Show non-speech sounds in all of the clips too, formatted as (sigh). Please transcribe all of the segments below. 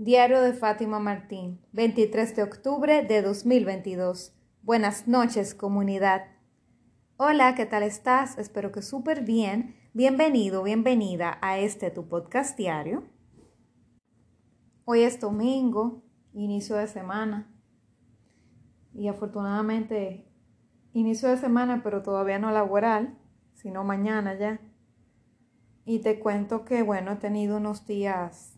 Diario de Fátima Martín, 23 de octubre de 2022. Buenas noches, comunidad. Hola, ¿qué tal estás? Espero que súper bien. Bienvenido, bienvenida a este tu podcast diario. Hoy es domingo, inicio de semana. Y afortunadamente, inicio de semana, pero todavía no laboral, sino mañana ya. Y te cuento que, bueno, he tenido unos días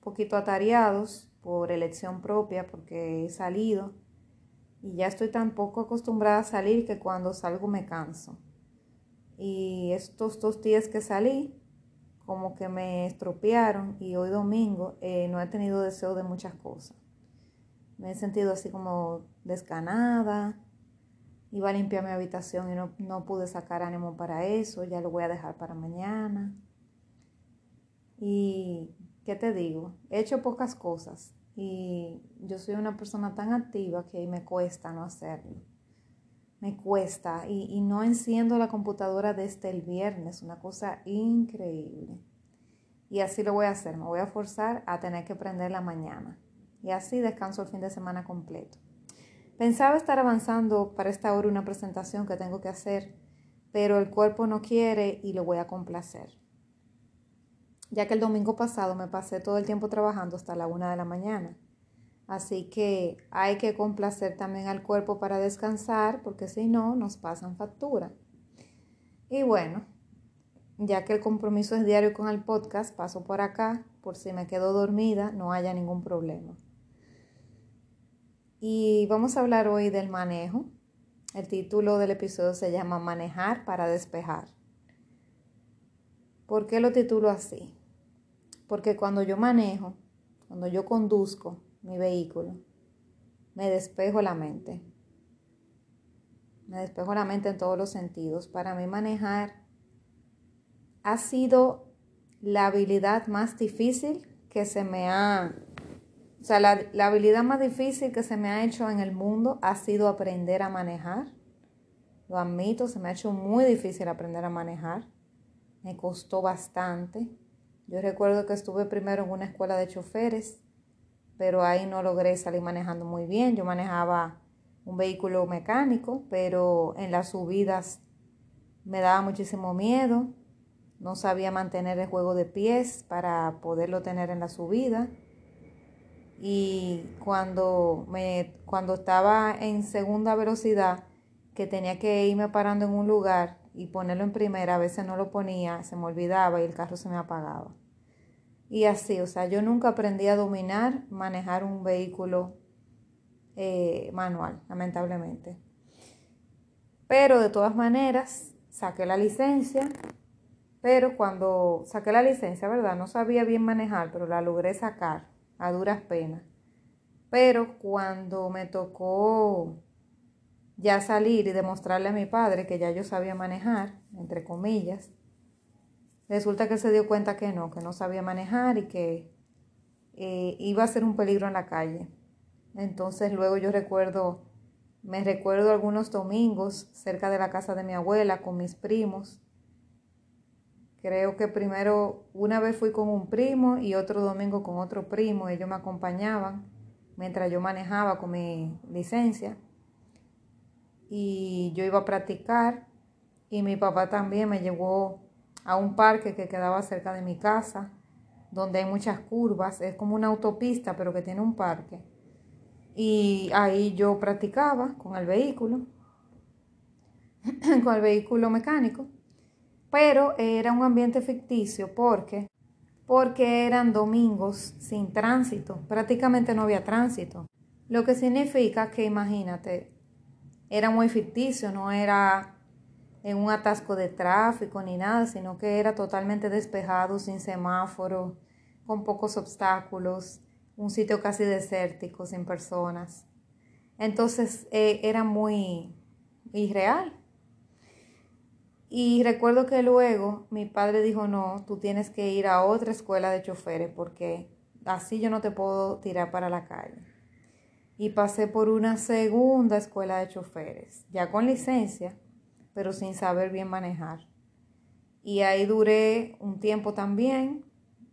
poquito atareados por elección propia, porque he salido y ya estoy tan poco acostumbrada a salir que cuando salgo me canso. Y estos dos días que salí, como que me estropearon y hoy domingo eh, no he tenido deseo de muchas cosas. Me he sentido así como descanada, iba a limpiar mi habitación y no, no pude sacar ánimo para eso, ya lo voy a dejar para mañana. Y ¿qué te digo? He hecho pocas cosas y yo soy una persona tan activa que me cuesta no hacerlo. Me cuesta y, no enciendo la computadora desde el viernes, una cosa increíble. Y así lo voy a hacer, me voy a forzar a tener que prenderla mañana. Y así descanso el fin de semana completo. Pensaba estar avanzando para esta hora una presentación que tengo que hacer, pero el cuerpo no quiere y lo voy a complacer ya que el domingo pasado me pasé todo el tiempo trabajando hasta la una de la mañana. Así que hay que complacer también al cuerpo para descansar, porque si no, nos pasan factura. Y bueno, ya que el compromiso es diario con el podcast, paso por acá, por si me quedo dormida, no haya ningún problema. Y vamos a hablar hoy del manejo. El título del episodio se llama Manejar para despejar. ¿Por qué lo titulo así? Porque cuando yo manejo, cuando yo conduzco mi vehículo, me despejo la mente. Me despejo la mente en todos los sentidos. Para mí manejar ha sido la habilidad más difícil que se me ha... O sea, la, la habilidad más difícil que se me ha hecho en el mundo ha sido aprender a manejar. Lo admito, se me ha hecho muy difícil aprender a manejar. Me costó bastante. Yo recuerdo que estuve primero en una escuela de choferes, pero ahí no logré salir manejando muy bien. Yo manejaba un vehículo mecánico, pero en las subidas me daba muchísimo miedo. No sabía mantener el juego de pies para poderlo tener en la subida. Y cuando, me, cuando estaba en segunda velocidad, que tenía que irme parando en un lugar y ponerlo en primera, a veces no lo ponía, se me olvidaba y el carro se me apagaba. Y así, o sea, yo nunca aprendí a dominar, manejar un vehículo eh, manual, lamentablemente. Pero de todas maneras, saqué la licencia, pero cuando saqué la licencia, ¿verdad? No sabía bien manejar, pero la logré sacar a duras penas. Pero cuando me tocó ya salir y demostrarle a mi padre que ya yo sabía manejar, entre comillas, Resulta que se dio cuenta que no, que no sabía manejar y que eh, iba a ser un peligro en la calle. Entonces luego yo recuerdo, me recuerdo algunos domingos cerca de la casa de mi abuela con mis primos. Creo que primero una vez fui con un primo y otro domingo con otro primo. Ellos me acompañaban mientras yo manejaba con mi licencia. Y yo iba a practicar y mi papá también me llevó a un parque que quedaba cerca de mi casa, donde hay muchas curvas, es como una autopista, pero que tiene un parque. Y ahí yo practicaba con el vehículo, (clears throat) con el vehículo mecánico, pero era un ambiente ficticio porque porque eran domingos sin tránsito, prácticamente no había tránsito. Lo que significa que imagínate, era muy ficticio, no era en un atasco de tráfico ni nada, sino que era totalmente despejado, sin semáforo, con pocos obstáculos, un sitio casi desértico, sin personas. Entonces eh, era muy irreal. Y recuerdo que luego mi padre dijo, no, tú tienes que ir a otra escuela de choferes porque así yo no te puedo tirar para la calle. Y pasé por una segunda escuela de choferes, ya con licencia, pero sin saber bien manejar. Y ahí duré un tiempo también,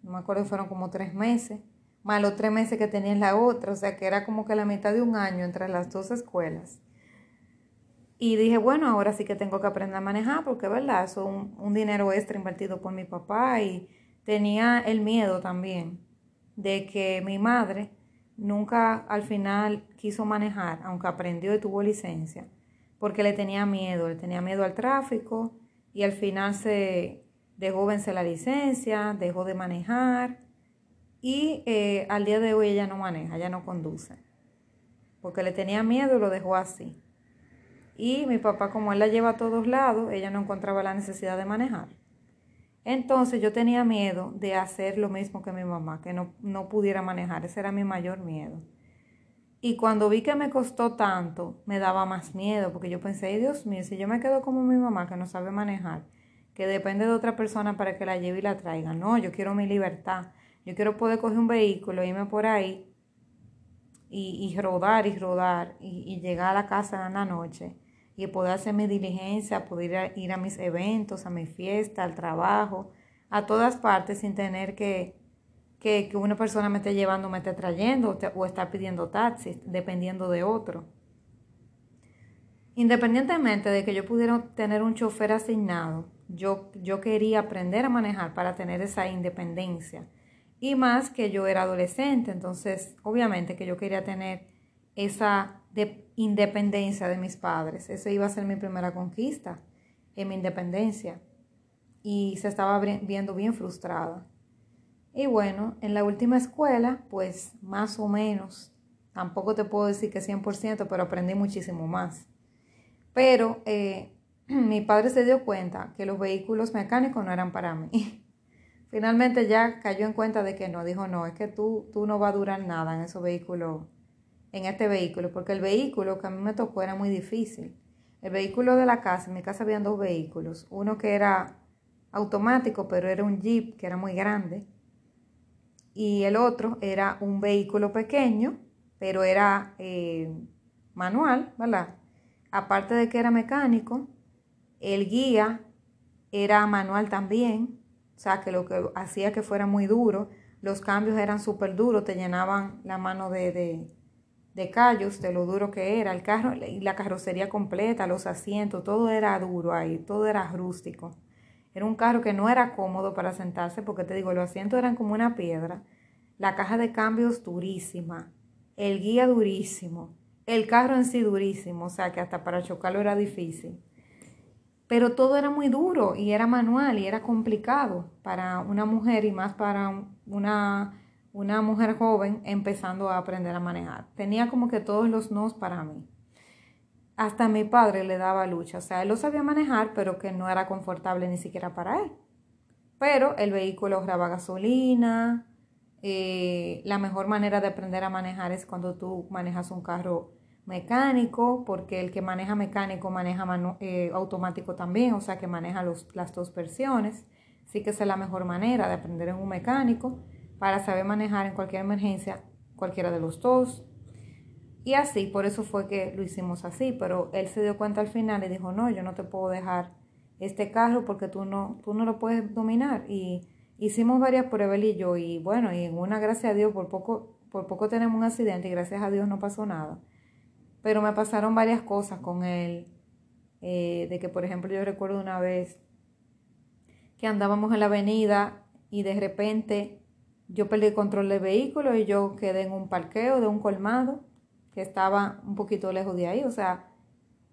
no me acuerdo, fueron como tres meses, más los tres meses que tenía en la otra, o sea que era como que la mitad de un año entre las dos escuelas. Y dije, bueno, ahora sí que tengo que aprender a manejar porque, ¿verdad? Eso es un, un dinero extra invertido por mi papá y tenía el miedo también de que mi madre nunca al final quiso manejar, aunque aprendió y tuvo licencia, porque le tenía miedo, le tenía miedo al tráfico y al final se dejó vencer la licencia, dejó de manejar y eh, al día de hoy ella no maneja, ella no conduce, porque le tenía miedo y lo dejó así. Y mi papá, como él la lleva a todos lados, ella no encontraba la necesidad de manejar. Entonces yo tenía miedo de hacer lo mismo que mi mamá, que no, no pudiera manejar. Ese era mi mayor miedo. Y cuando vi que me costó tanto, me daba más miedo, porque yo pensé, Dios mío, si yo me quedo como mi mamá, que no sabe manejar, que depende de otra persona para que la lleve y la traiga. No, yo quiero mi libertad. Yo quiero poder coger un vehículo, irme por ahí y, y rodar y rodar y, y llegar a la casa en la noche y poder hacer mi diligencia, poder ir a, mis eventos, a mi fiesta, al trabajo, a todas partes sin tener que, que, una persona me esté llevando, me esté trayendo o, o estar pidiendo taxis, dependiendo de otro. Independientemente de que yo pudiera tener un chofer asignado, yo, yo quería aprender a manejar para tener esa independencia. Y más que yo era adolescente, entonces obviamente que yo quería tener esa de independencia de mis padres. Esa iba a ser mi primera conquista en mi independencia. Y se estaba viendo bien frustrada. Y bueno, en la última escuela, pues más o menos, tampoco te puedo decir que 100%, pero aprendí muchísimo más. Pero eh, (clears throat) mi padre se dio cuenta que los vehículos mecánicos no eran para mí. (laughs) Finalmente ya cayó en cuenta de que no, dijo, no, es que tú, tú no vas a durar nada en esos vehículos en este vehículo, porque el vehículo que a mí me tocó era muy difícil. El vehículo de la casa, en mi casa habían dos vehículos, uno que era automático, pero era un jeep que era muy grande, y el otro era un vehículo pequeño, pero era eh, manual, ¿verdad? Aparte de que era mecánico, el guía era manual también, o sea, que lo que hacía que fuera muy duro, los cambios eran súper duros, te llenaban la mano de, de callos, de lo duro que era, el carro y la carrocería completa, los asientos, todo era duro ahí, todo era rústico. Era un carro que no era cómodo para sentarse porque te digo, los asientos eran como una piedra, la caja de cambios durísima, el guía durísimo, el carro en sí durísimo, o sea que hasta para chocarlo era difícil. Pero todo era muy duro y era manual y era complicado para una mujer y más para una una mujer joven empezando a aprender a manejar. Tenía como que todos los nos para mí. Hasta mi padre le daba lucha, o sea, él lo sabía manejar, pero que no era confortable ni siquiera para él. Pero el vehículo graba gasolina, eh, la mejor manera de aprender a manejar es cuando tú manejas un carro mecánico, porque el que maneja mecánico maneja eh, automático también, o sea que maneja las dos versiones. Sí que es la mejor manera de aprender en un mecánico para saber manejar en cualquier emergencia cualquiera de los dos. Y así, por eso fue que lo hicimos así, pero él se dio cuenta al final y dijo, no, yo no te puedo dejar este carro porque tú no, tú no lo puedes dominar. Y hicimos varias pruebas y yo, y bueno, y en una, gracias a Dios, por poco, por poco tenemos un accidente y gracias a Dios no pasó nada. Pero me pasaron varias cosas con él, eh, de que por ejemplo yo recuerdo una vez que andábamos en la avenida y de repente yo perdí el control del vehículo y yo quedé en un parqueo de un colmado que estaba un poquito lejos de ahí. O sea,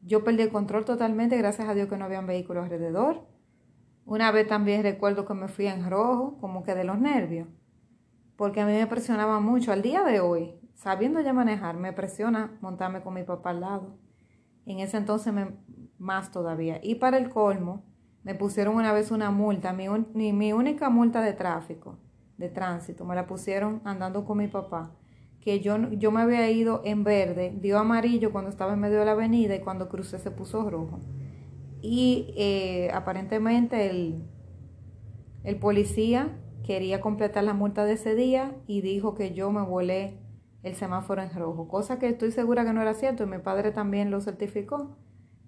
yo perdí el control totalmente, gracias a Dios que no habían vehículos alrededor. Una vez también recuerdo que me fui en rojo, como que de los nervios, porque a mí me presionaba mucho. Al día de hoy, sabiendo ya manejar, me presiona montarme con mi papá al lado. En ese entonces más todavía. Y para el colmo, me pusieron una vez una multa, mi, mi única multa de tráfico de tránsito, me la pusieron andando con mi papá, que yo, yo me había ido en verde, dio amarillo cuando estaba en medio de la avenida y cuando crucé se puso rojo. Y eh, aparentemente el, el policía quería completar la multa de ese día y dijo que yo me volé el semáforo en rojo, cosa que estoy segura que no era cierto y mi padre también lo certificó,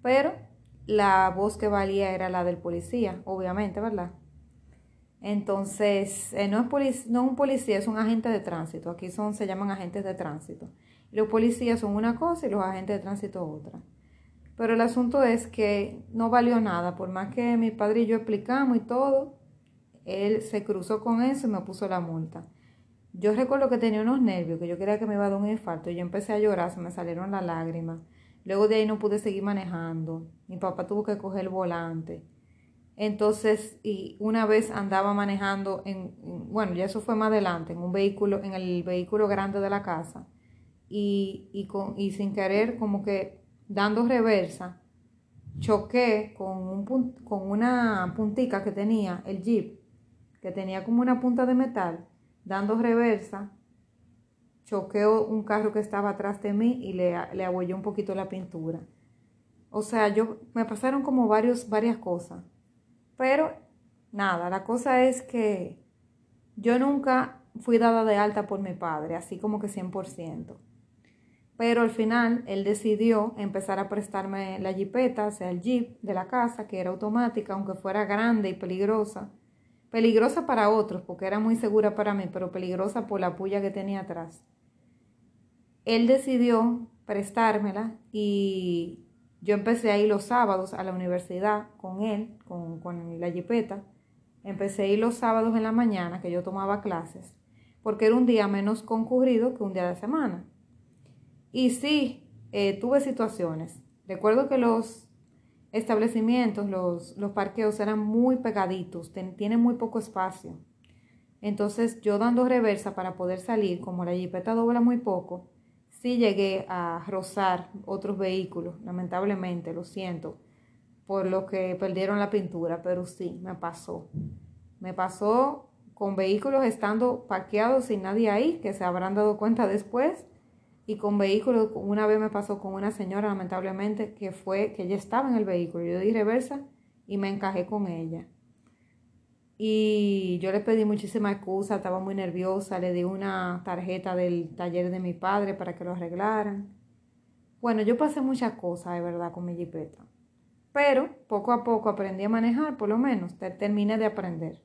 pero la voz que valía era la del policía, obviamente, ¿verdad? Entonces, eh, no, es no un policía, es un agente de tránsito. Aquí son, se llaman agentes de tránsito. Los policías son una cosa y los agentes de tránsito otra. Pero el asunto es que no valió nada, por más que mi padre y yo explicamos y todo, él se cruzó con eso y me puso la multa. Yo recuerdo que tenía unos nervios, que yo quería que me iba a dar un infarto. Yo empecé a llorar, se me salieron las lágrimas. Luego de ahí no pude seguir manejando. Mi papá tuvo que coger el volante. Entonces, y una vez andaba manejando en, bueno, ya eso fue más adelante, en un vehículo, en el vehículo grande de la casa. Y, y, con, y sin querer, como que dando reversa, choqué con, un, con una puntica que tenía el jeep, que tenía como una punta de metal, dando reversa, choqué un carro que estaba atrás de mí y le, le un poquito la pintura. O sea, yo me pasaron como varios, varias cosas. Pero nada, la cosa es que yo nunca fui dada de alta por mi padre, así como que 100%. Pero al final él decidió empezar a prestarme la jipeta, o sea, el jeep de la casa, que era automática, aunque fuera grande y peligrosa. Peligrosa para otros, porque era muy segura para mí, pero peligrosa por la puya que tenía atrás. Él decidió prestármela y yo empecé a ir los sábados a la universidad con él, con, con la jipeta. Empecé a ir los sábados en la mañana, que yo tomaba clases, porque era un día menos concurrido que un día de semana. Y sí, eh, tuve situaciones. Recuerdo que los establecimientos, los, los parqueos eran muy pegaditos, tienen muy poco espacio. Entonces yo dando reversa para poder salir, como la jipeta dobla muy poco, sí llegué a rozar otros vehículos, lamentablemente, lo siento, por lo que perdieron la pintura, pero sí, me pasó. Me pasó con vehículos estando parqueados sin nadie ahí, que se habrán dado cuenta después y con vehículos, una vez me pasó con una señora, lamentablemente, que fue que ella estaba en el vehículo. Yo di reversa y me encajé con ella. Y yo le pedí muchísima excusa, estaba muy nerviosa, le di una tarjeta del taller de mi padre para que lo arreglaran. Bueno, yo pasé muchas cosas, de verdad, con mi jipeta. Pero poco a poco aprendí a manejar, por lo menos, terminé de aprender.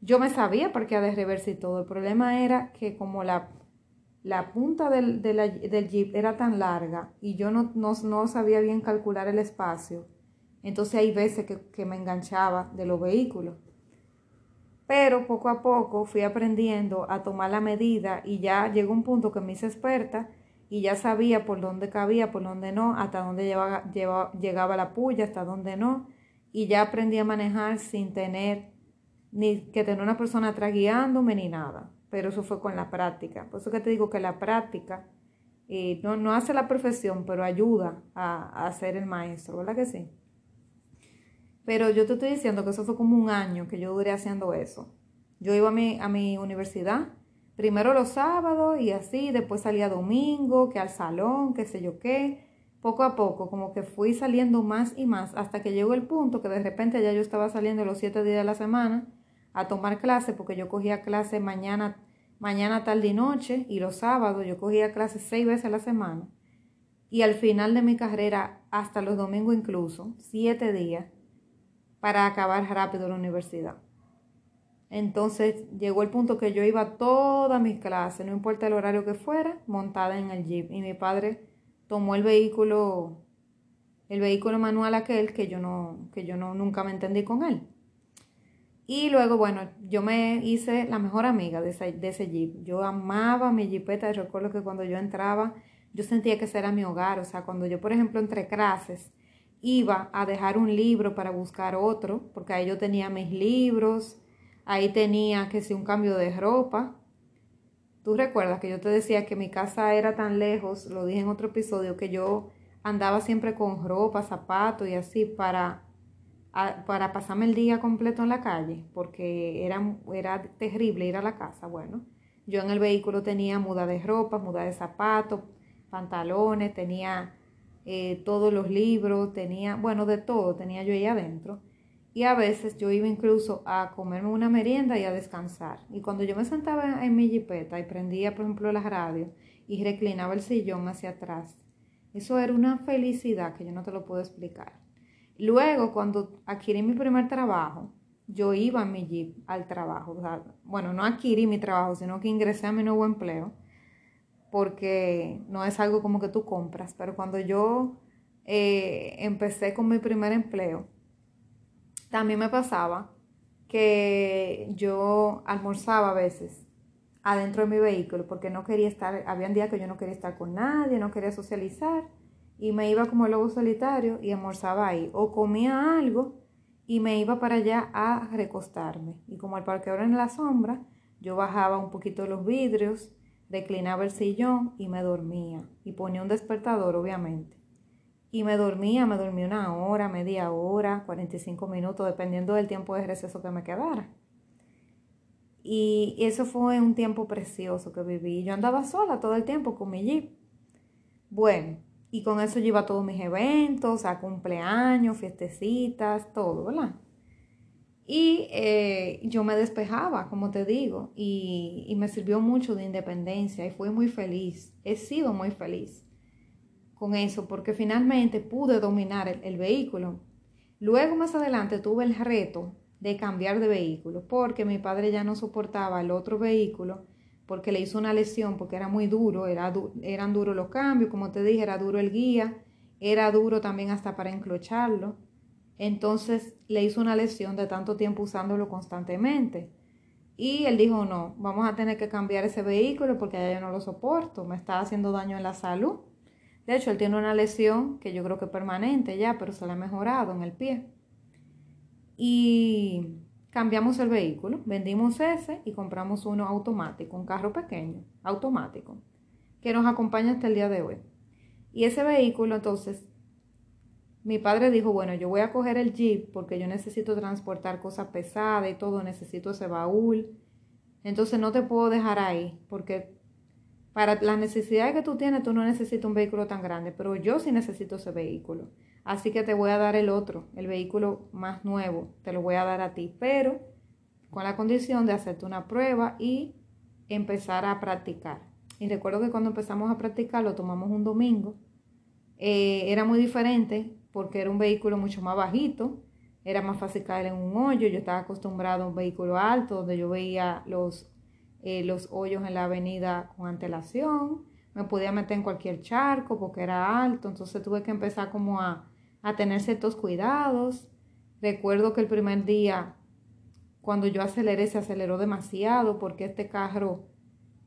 Yo me sabía qué de reversa y todo. El problema era que como la la punta del, del, jeep era tan larga y yo no, no, sabía bien calcular el espacio. Entonces hay veces que, que, me enganchaba de los vehículos. Pero poco a poco fui aprendiendo a tomar la medida y ya llegó un punto que me hice experta y ya sabía por dónde cabía, por dónde no, hasta dónde llegaba la puya, hasta dónde no. Y ya aprendí a manejar sin tener ni que tener una persona atrás guiándome ni nada pero eso fue con la práctica. Por eso que te digo que la práctica eh, no, no, hace la profesión, pero ayuda a, a, ser el maestro, ¿verdad que sí? Pero yo te estoy diciendo que eso fue como un año que yo duré haciendo eso. Yo iba a mi, a mi universidad, primero los sábados y así, después salía domingo, que al salón, qué sé yo qué. Poco a poco, como que fui saliendo más y más, hasta que llegó el punto que de repente ya yo estaba saliendo los siete días de la semana a tomar clase porque yo cogía clase mañana, mañana, tarde y noche y los sábados yo cogía clases seis veces a la semana. Y al final de mi carrera, hasta los domingos incluso, siete días, para acabar rápido la universidad. Entonces llegó el punto que yo iba a todas mis clases, no importa el horario que fuera, montada en el jeep. Y mi padre tomó el vehículo, el vehículo manual aquel que yo no, que yo no, nunca me entendí con él. Y luego, bueno, yo me hice la mejor amiga de ese, de ese jeep. Yo amaba mi jeepeta. Recuerdo que cuando yo entraba, yo sentía que ese era mi hogar. O sea, cuando yo, por ejemplo, entre clases, iba a dejar un libro para buscar otro, porque ahí yo tenía mis libros, ahí tenía que si un cambio de ropa. Tú recuerdas que yo te decía que mi casa era tan lejos, lo dije en otro episodio, que yo andaba siempre con ropa, zapatos y así para para pasarme el día completo en la calle, porque era, era terrible ir a la casa. Bueno, yo en el vehículo tenía muda de ropa, muda de zapatos, pantalones, tenía eh, todos los libros, tenía, bueno, de todo tenía yo ahí adentro. Y a veces yo iba incluso a comerme una merienda y a descansar. Y cuando yo me sentaba en mi jipeta y prendía, por ejemplo, la radio y reclinaba el sillón hacia atrás, eso era una felicidad que yo no te lo puedo explicar. Luego, cuando adquirí mi primer trabajo, yo iba en mi jeep al trabajo. bueno, no adquirí mi trabajo, sino que ingresé a mi nuevo empleo, porque no es algo como que tú compras, pero cuando yo eh, empecé con mi primer empleo, también me pasaba que yo almorzaba a veces adentro de mi vehículo porque no quería estar, había días que yo no quería estar con nadie, no quería socializar y me iba como el lobo solitario y almorzaba ahí o comía algo y me iba para allá a recostarme. Y como el parqueador en la sombra, yo bajaba un poquito los vidrios, declinaba el sillón y me dormía y ponía un despertador obviamente y me dormía, me dormía una hora, media hora, 45 minutos, dependiendo del tiempo de receso que me quedara. Y eso fue un tiempo precioso que viví. Yo andaba sola todo el tiempo con mi jeep. Bueno, y con eso yo iba a todos mis eventos, a cumpleaños, fiestecitas, todo, ¿verdad? Y eh, yo me despejaba, como te digo, y, y me sirvió mucho de independencia y fui muy feliz. He sido muy feliz con eso porque finalmente pude dominar el, vehículo. Luego más adelante tuve el reto de cambiar de vehículo porque mi padre ya no soportaba el otro vehículo porque le hizo una lesión porque era muy duro, era eran duros los cambios, como te dije, era duro el guía, era duro también hasta para enclocharlo. Entonces le hizo una lesión de tanto tiempo usándolo constantemente. Y él dijo, no, vamos a tener que cambiar ese vehículo porque ya yo no lo soporto, me está haciendo daño en la salud. De hecho, él tiene una lesión que yo creo que permanente ya, pero se le ha mejorado en el pie. Y cambiamos el vehículo, vendimos ese y compramos uno automático, un carro pequeño, automático, que nos acompaña hasta el día de hoy. Y ese vehículo, entonces, mi padre dijo, bueno, yo voy a coger el jeep porque yo necesito transportar cosas pesadas y todo, necesito ese baúl. Entonces no te puedo dejar ahí porque para las necesidades que tú tienes, tú no necesitas un vehículo tan grande, pero yo sí necesito ese vehículo. Así que te voy a dar el otro, el vehículo más nuevo, te lo voy a dar a ti, pero con la condición de hacerte una prueba y empezar a practicar. Y recuerdo que cuando empezamos a practicar, lo tomamos un domingo, eh, era muy diferente porque era un vehículo mucho más bajito, era más fácil caer en un hoyo, yo estaba acostumbrado a un vehículo alto donde yo veía los eh, los hoyos en la avenida con antelación, me podía meter en cualquier charco porque era alto, entonces tuve que empezar como a, a tener ciertos cuidados. Recuerdo que el primer día, cuando yo aceleré, se aceleró demasiado porque este carro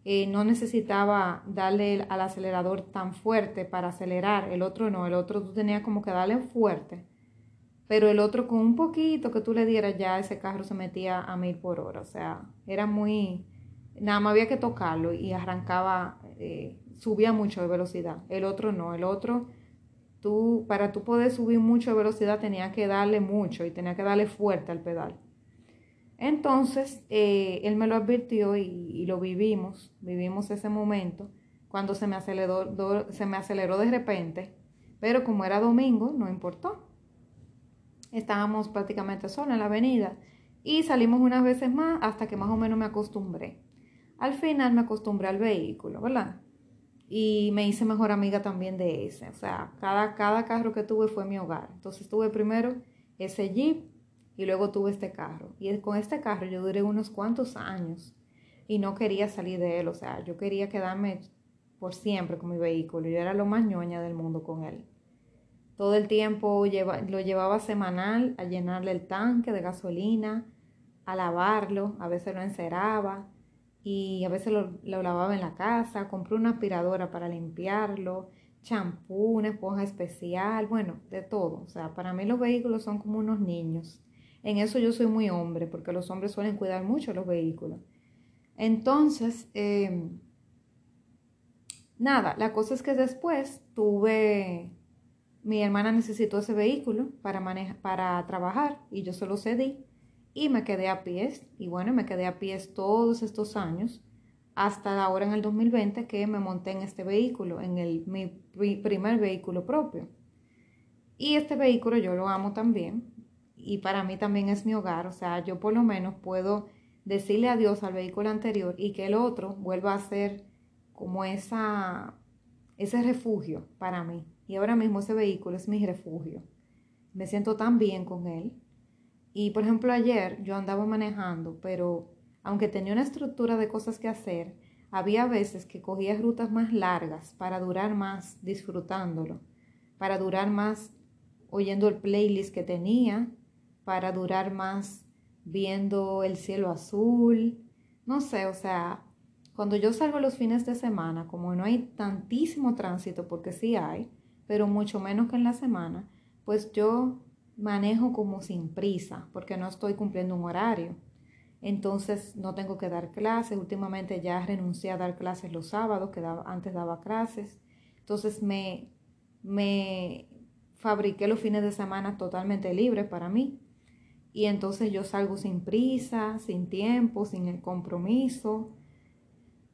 eh, no necesitaba darle al acelerador tan fuerte para acelerar, el otro no, el otro tú tenías como que darle fuerte, pero el otro con un poquito que tú le dieras ya ese carro se metía a mil por hora, o sea, era muy, nada más había que tocarlo y arrancaba, eh, subía mucho de velocidad. El otro no, el otro, tú, para tú poder subir mucho de velocidad tenía que darle mucho y tenía que darle fuerte al pedal. Entonces, eh, él me lo advirtió y, lo vivimos, vivimos ese momento cuando se me, aceleró, se me aceleró de repente, pero como era domingo, no importó. Estábamos prácticamente solos en la avenida y salimos unas veces más hasta que más o menos me acostumbré. Al final me acostumbré al vehículo, ¿verdad? Y me hice mejor amiga también de ese. O sea, cada, cada carro que tuve fue mi hogar. Entonces tuve primero ese Jeep y luego tuve este carro. Y con este carro yo duré unos cuantos años y no quería salir de él. O sea, yo quería quedarme por siempre con mi vehículo. Yo era lo más ñoña del mundo con él. Todo el tiempo lo llevaba semanal a llenarle el tanque de gasolina, a lavarlo, a veces lo enceraba y a veces lo, lavaba en la casa, compré una aspiradora para limpiarlo, champú, una esponja especial, bueno, de todo. O sea, para mí los vehículos son como unos niños. En eso yo soy muy hombre, porque los hombres suelen cuidar mucho los vehículos. Entonces, em, nada, la cosa es que después tuve, mi hermana necesitó ese vehículo para, para trabajar y yo se lo cedí y me quedé a pies. Y bueno, me quedé a pies todos estos años hasta ahora en el 2020 que me monté en este vehículo, en el, mi primer vehículo propio. Y este vehículo yo lo amo también y para mí también es mi hogar, o sea, yo por lo menos puedo decirle adiós al vehículo anterior y que el otro vuelva a ser como esa, ese refugio para mí. Y ahora mismo ese vehículo es mi refugio. Me siento tan bien con él Y por ejemplo ayer yo andaba manejando, pero aunque tenía una estructura de cosas que hacer, había veces que cogía rutas más largas para durar más disfrutándolo, para durar más oyendo el playlist que tenía, para durar más viendo el cielo azul, no sé, o sea, cuando yo salgo los fines de semana, como no hay tantísimo tránsito, porque sí hay, pero mucho menos que en la semana, pues yo manejo como sin prisa, porque no estoy cumpliendo un horario. Entonces no tengo que dar clases. Últimamente ya renuncié a dar clases los sábados, que antes daba clases. Entonces me, me fabriqué los fines de semana totalmente libres para mí. Y entonces yo salgo sin prisa, sin tiempo, sin el compromiso.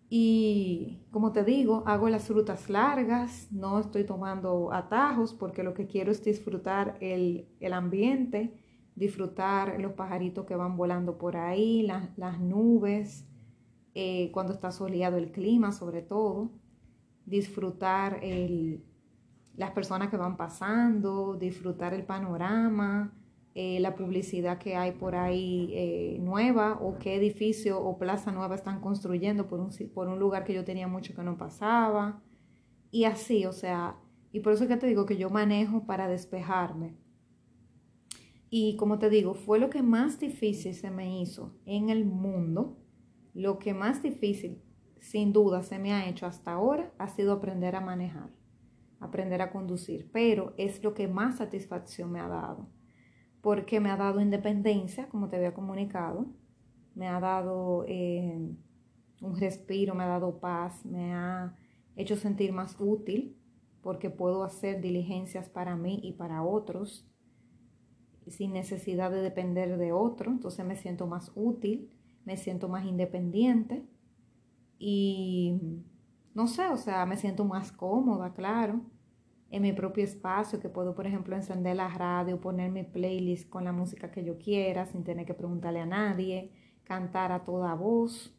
Y como te digo, hago las frutas largas, no estoy tomando atajos porque lo que quiero es disfrutar el, ambiente, disfrutar los pajaritos que van volando por ahí, las nubes, eh, cuando está soleado el clima sobre todo, disfrutar las personas que van pasando, disfrutar el panorama, eh, la publicidad que hay por ahí eh, nueva o qué edificio o plaza nueva están construyendo por un, por un lugar que yo tenía mucho que no pasaba. Y así, o sea, y por eso es que te digo que yo manejo para despejarme. Y como te digo, fue lo que más difícil se me hizo en el mundo. Lo que más difícil, sin duda, se me ha hecho hasta ahora ha sido aprender a manejar, aprender a conducir. Pero es lo que más satisfacción me ha dado porque me ha dado independencia, como te había comunicado, me ha dado eh, un respiro, me ha dado paz, me ha hecho sentir más útil, porque puedo hacer diligencias para mí y para otros sin necesidad de depender de otro, entonces me siento más útil, me siento más independiente y no sé, o sea, me siento más cómoda, claro en mi propio espacio, que puedo, por ejemplo, encender la radio, poner mi playlist con la música que yo quiera, sin tener que preguntarle a nadie, cantar a toda voz,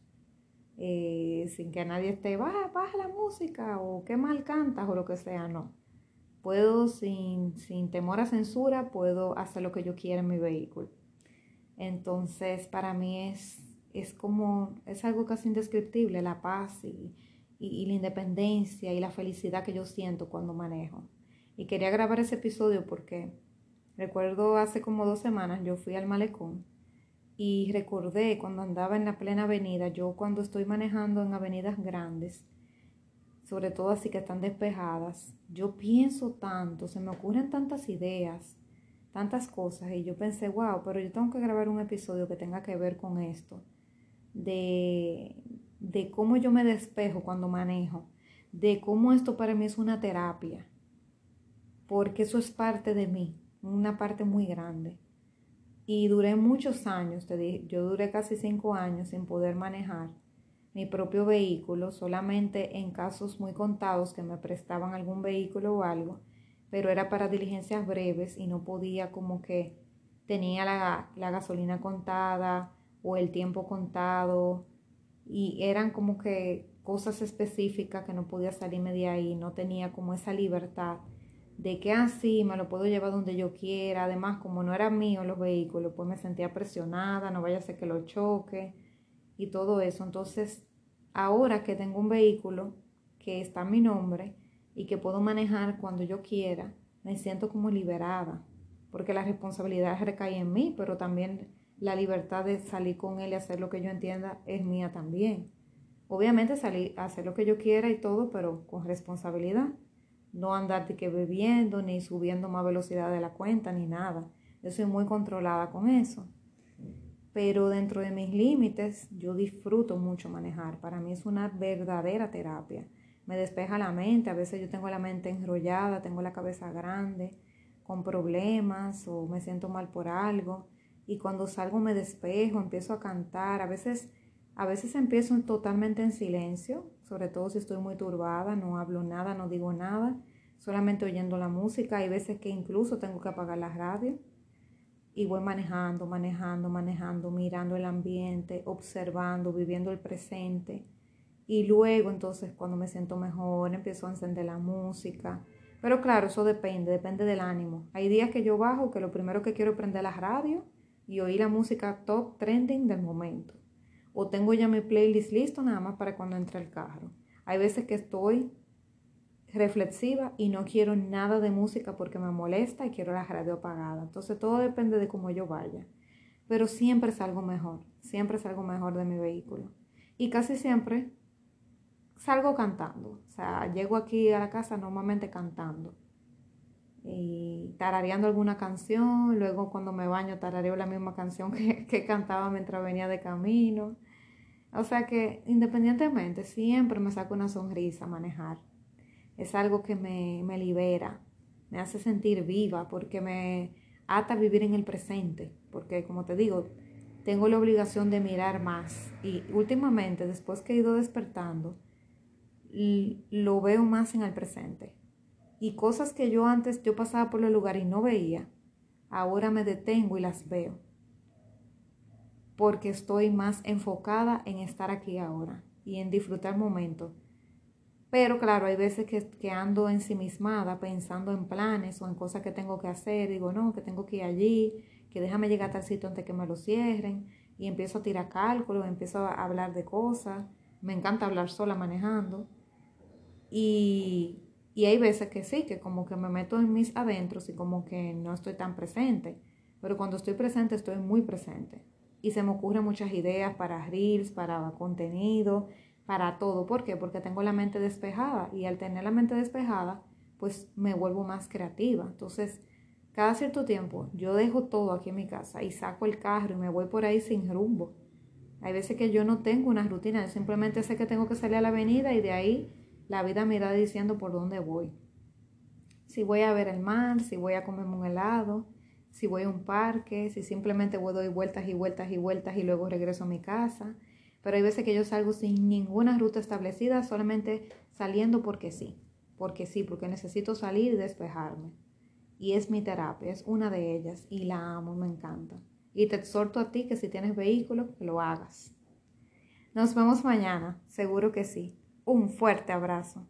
eh, sin que nadie esté, baja, baja la música, o qué mal cantas, o lo que sea, no. Puedo, sin, sin temor a censura, puedo hacer lo que yo quiera en mi vehículo. Entonces, para mí es, es como, es algo casi indescriptible, la paz y y, la independencia y la felicidad que yo siento cuando manejo. Y quería grabar ese episodio porque recuerdo hace como dos semanas yo fui al malecón y recordé cuando andaba en la plena avenida, yo cuando estoy manejando en avenidas grandes, sobre todo así que están despejadas, yo pienso tanto, se me ocurren tantas ideas, tantas cosas y yo pensé, wow, pero yo tengo que grabar un episodio que tenga que ver con esto, de, de cómo yo me despejo cuando manejo, de cómo esto para mí es una terapia, porque eso es parte de mí, una parte muy grande. Y duré muchos años, te dije, yo duré casi cinco años sin poder manejar mi propio vehículo, solamente en casos muy contados que me prestaban algún vehículo o algo, pero era para diligencias breves y no podía como que tenía la, la gasolina contada o el tiempo contado y eran como que cosas específicas que no podía salirme de ahí, no tenía como esa libertad de que así ah, me lo puedo llevar donde yo quiera, además como no era mío los vehículos, pues me sentía presionada, no vaya a ser que lo choque y todo eso. Entonces, ahora que tengo un vehículo que está a mi nombre y que puedo manejar cuando yo quiera, me siento como liberada, porque la responsabilidad recae en mí, pero también la libertad de salir con él y hacer lo que yo entienda es mía también. Obviamente salir a hacer lo que yo quiera y todo, pero con responsabilidad. No andarte que bebiendo, ni subiendo más velocidad de la cuenta, ni nada. Yo soy muy controlada con eso. Pero dentro de mis límites, yo disfruto mucho manejar. Para mí es una verdadera terapia. Me despeja la mente. A veces yo tengo la mente enrollada, tengo la cabeza grande, con problemas o me siento mal por algo y cuando salgo me despejo, empiezo a cantar, a veces, a veces empiezo totalmente en silencio, sobre todo si estoy muy turbada, no hablo nada, no digo nada, solamente oyendo la música, hay veces que incluso tengo que apagar la radio y voy manejando, manejando, manejando, mirando el ambiente, observando, viviendo el presente. Y luego entonces cuando me siento mejor empiezo a encender la música. Pero claro, eso depende, depende del ánimo. Hay días que yo bajo que lo primero que quiero es prender la radio y oír la música top trending del momento. O tengo ya mi playlist listo nada más para cuando entre el carro. Hay veces que estoy reflexiva y no quiero nada de música porque me molesta y quiero la radio apagada. Entonces todo depende de cómo yo vaya. Pero siempre salgo mejor, siempre salgo mejor de mi vehículo. Y casi siempre salgo cantando. O sea, llego aquí a la casa normalmente cantando. Y tarareando alguna canción. Luego cuando me baño tarareo la misma canción (laughs) que, que cantaba mientras venía de camino. O sea que independientemente, siempre me saco una sonrisa manejar. Es algo que me, me libera, me hace sentir viva porque me ata a vivir en el presente. Porque como te digo, tengo la obligación de mirar más. Y últimamente, después que he ido despertando, lo veo más en el presente. Y cosas que yo antes yo pasaba por el lugar y no veía, ahora me detengo y las veo. Porque estoy más enfocada en estar aquí ahora y en disfrutar momentos. Pero claro, hay veces que, que, ando ensimismada pensando en planes o en cosas que tengo que hacer. Digo, no, que tengo que ir allí, que déjame llegar a tal sitio antes que me lo cierren. Y empiezo a tirar cálculos, empiezo a hablar de cosas. Me encanta hablar sola manejando. Y, hay veces que sí, que como que me meto en mis adentros y como que no estoy tan presente. Pero cuando estoy presente, estoy muy presente. Y se me ocurren muchas ideas para reels, para contenido, para todo. ¿Por qué? Porque tengo la mente despejada. Y al tener la mente despejada, pues me vuelvo más creativa. Entonces, cada cierto tiempo yo dejo todo aquí en mi casa y saco el carro y me voy por ahí sin rumbo. Hay veces que yo no tengo una rutina, yo simplemente sé que tengo que salir a la avenida y de ahí la vida me irá diciendo por dónde voy. Si voy a ver el mar, si voy a comerme un helado, si voy a un parque, si simplemente voy dar vueltas y vueltas y vueltas y luego regreso a mi casa. Pero hay veces que yo salgo sin ninguna ruta establecida, solamente saliendo porque sí, porque sí, porque necesito salir y despejarme. Y es mi terapia, es una de ellas y la amo, me encanta. Y te exhorto a ti que si tienes vehículo, lo hagas. Nos vemos mañana, seguro que sí. Un fuerte abrazo.